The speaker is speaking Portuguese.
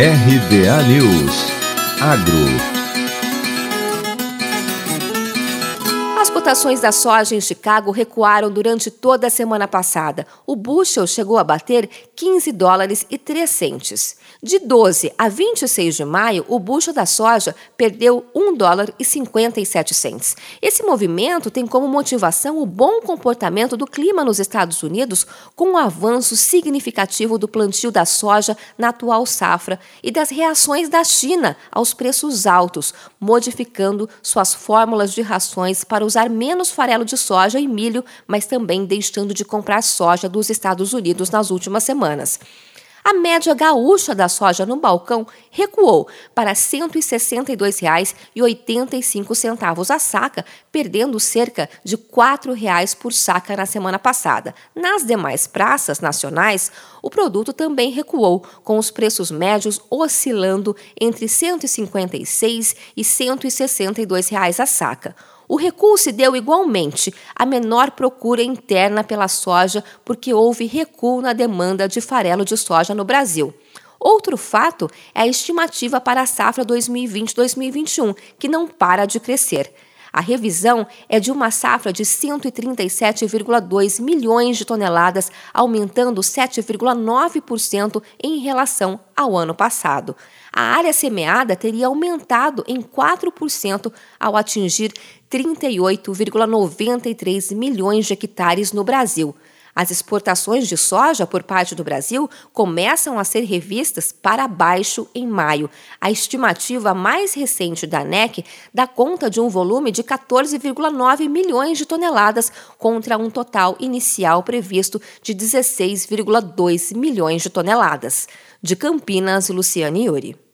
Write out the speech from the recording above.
RBA News. Agro As cotações da soja em Chicago recuaram durante toda a semana passada. O bushel chegou a bater 15 dólares e 3 centes. De 12 a 26 de maio, o bushel da soja perdeu 1 dólar e 57 centes. Esse movimento tem como motivação o bom comportamento do clima nos Estados Unidos, com um avanço significativo do plantio da soja na atual safra e das reações da China aos preços altos, modificando suas fórmulas de rações para os usar menos farelo de soja e milho, mas também deixando de comprar soja dos Estados Unidos nas últimas semanas. A média gaúcha da soja no balcão recuou para R$ 162,85 a saca, perdendo cerca de R$ 4,00 por saca na semana passada. Nas demais praças nacionais, o produto também recuou, com os preços médios oscilando entre R$ 156 e 162 reais a saca. O recuo se deu igualmente à menor procura interna pela soja, porque houve recuo na demanda de farelo de soja no Brasil. Outro fato é a estimativa para a safra 2020-2021, que não para de crescer. A revisão é de uma safra de 137,2 milhões de toneladas, aumentando 7,9% em relação ao ano passado. A área semeada teria aumentado em 4% ao atingir 38,93 milhões de hectares no Brasil. As exportações de soja por parte do Brasil começam a ser revistas para baixo em maio. A estimativa mais recente da ANEC dá conta de um volume de 14,9 milhões de toneladas contra um total inicial previsto de 16,2 milhões de toneladas. De Campinas, Luciane Yuri.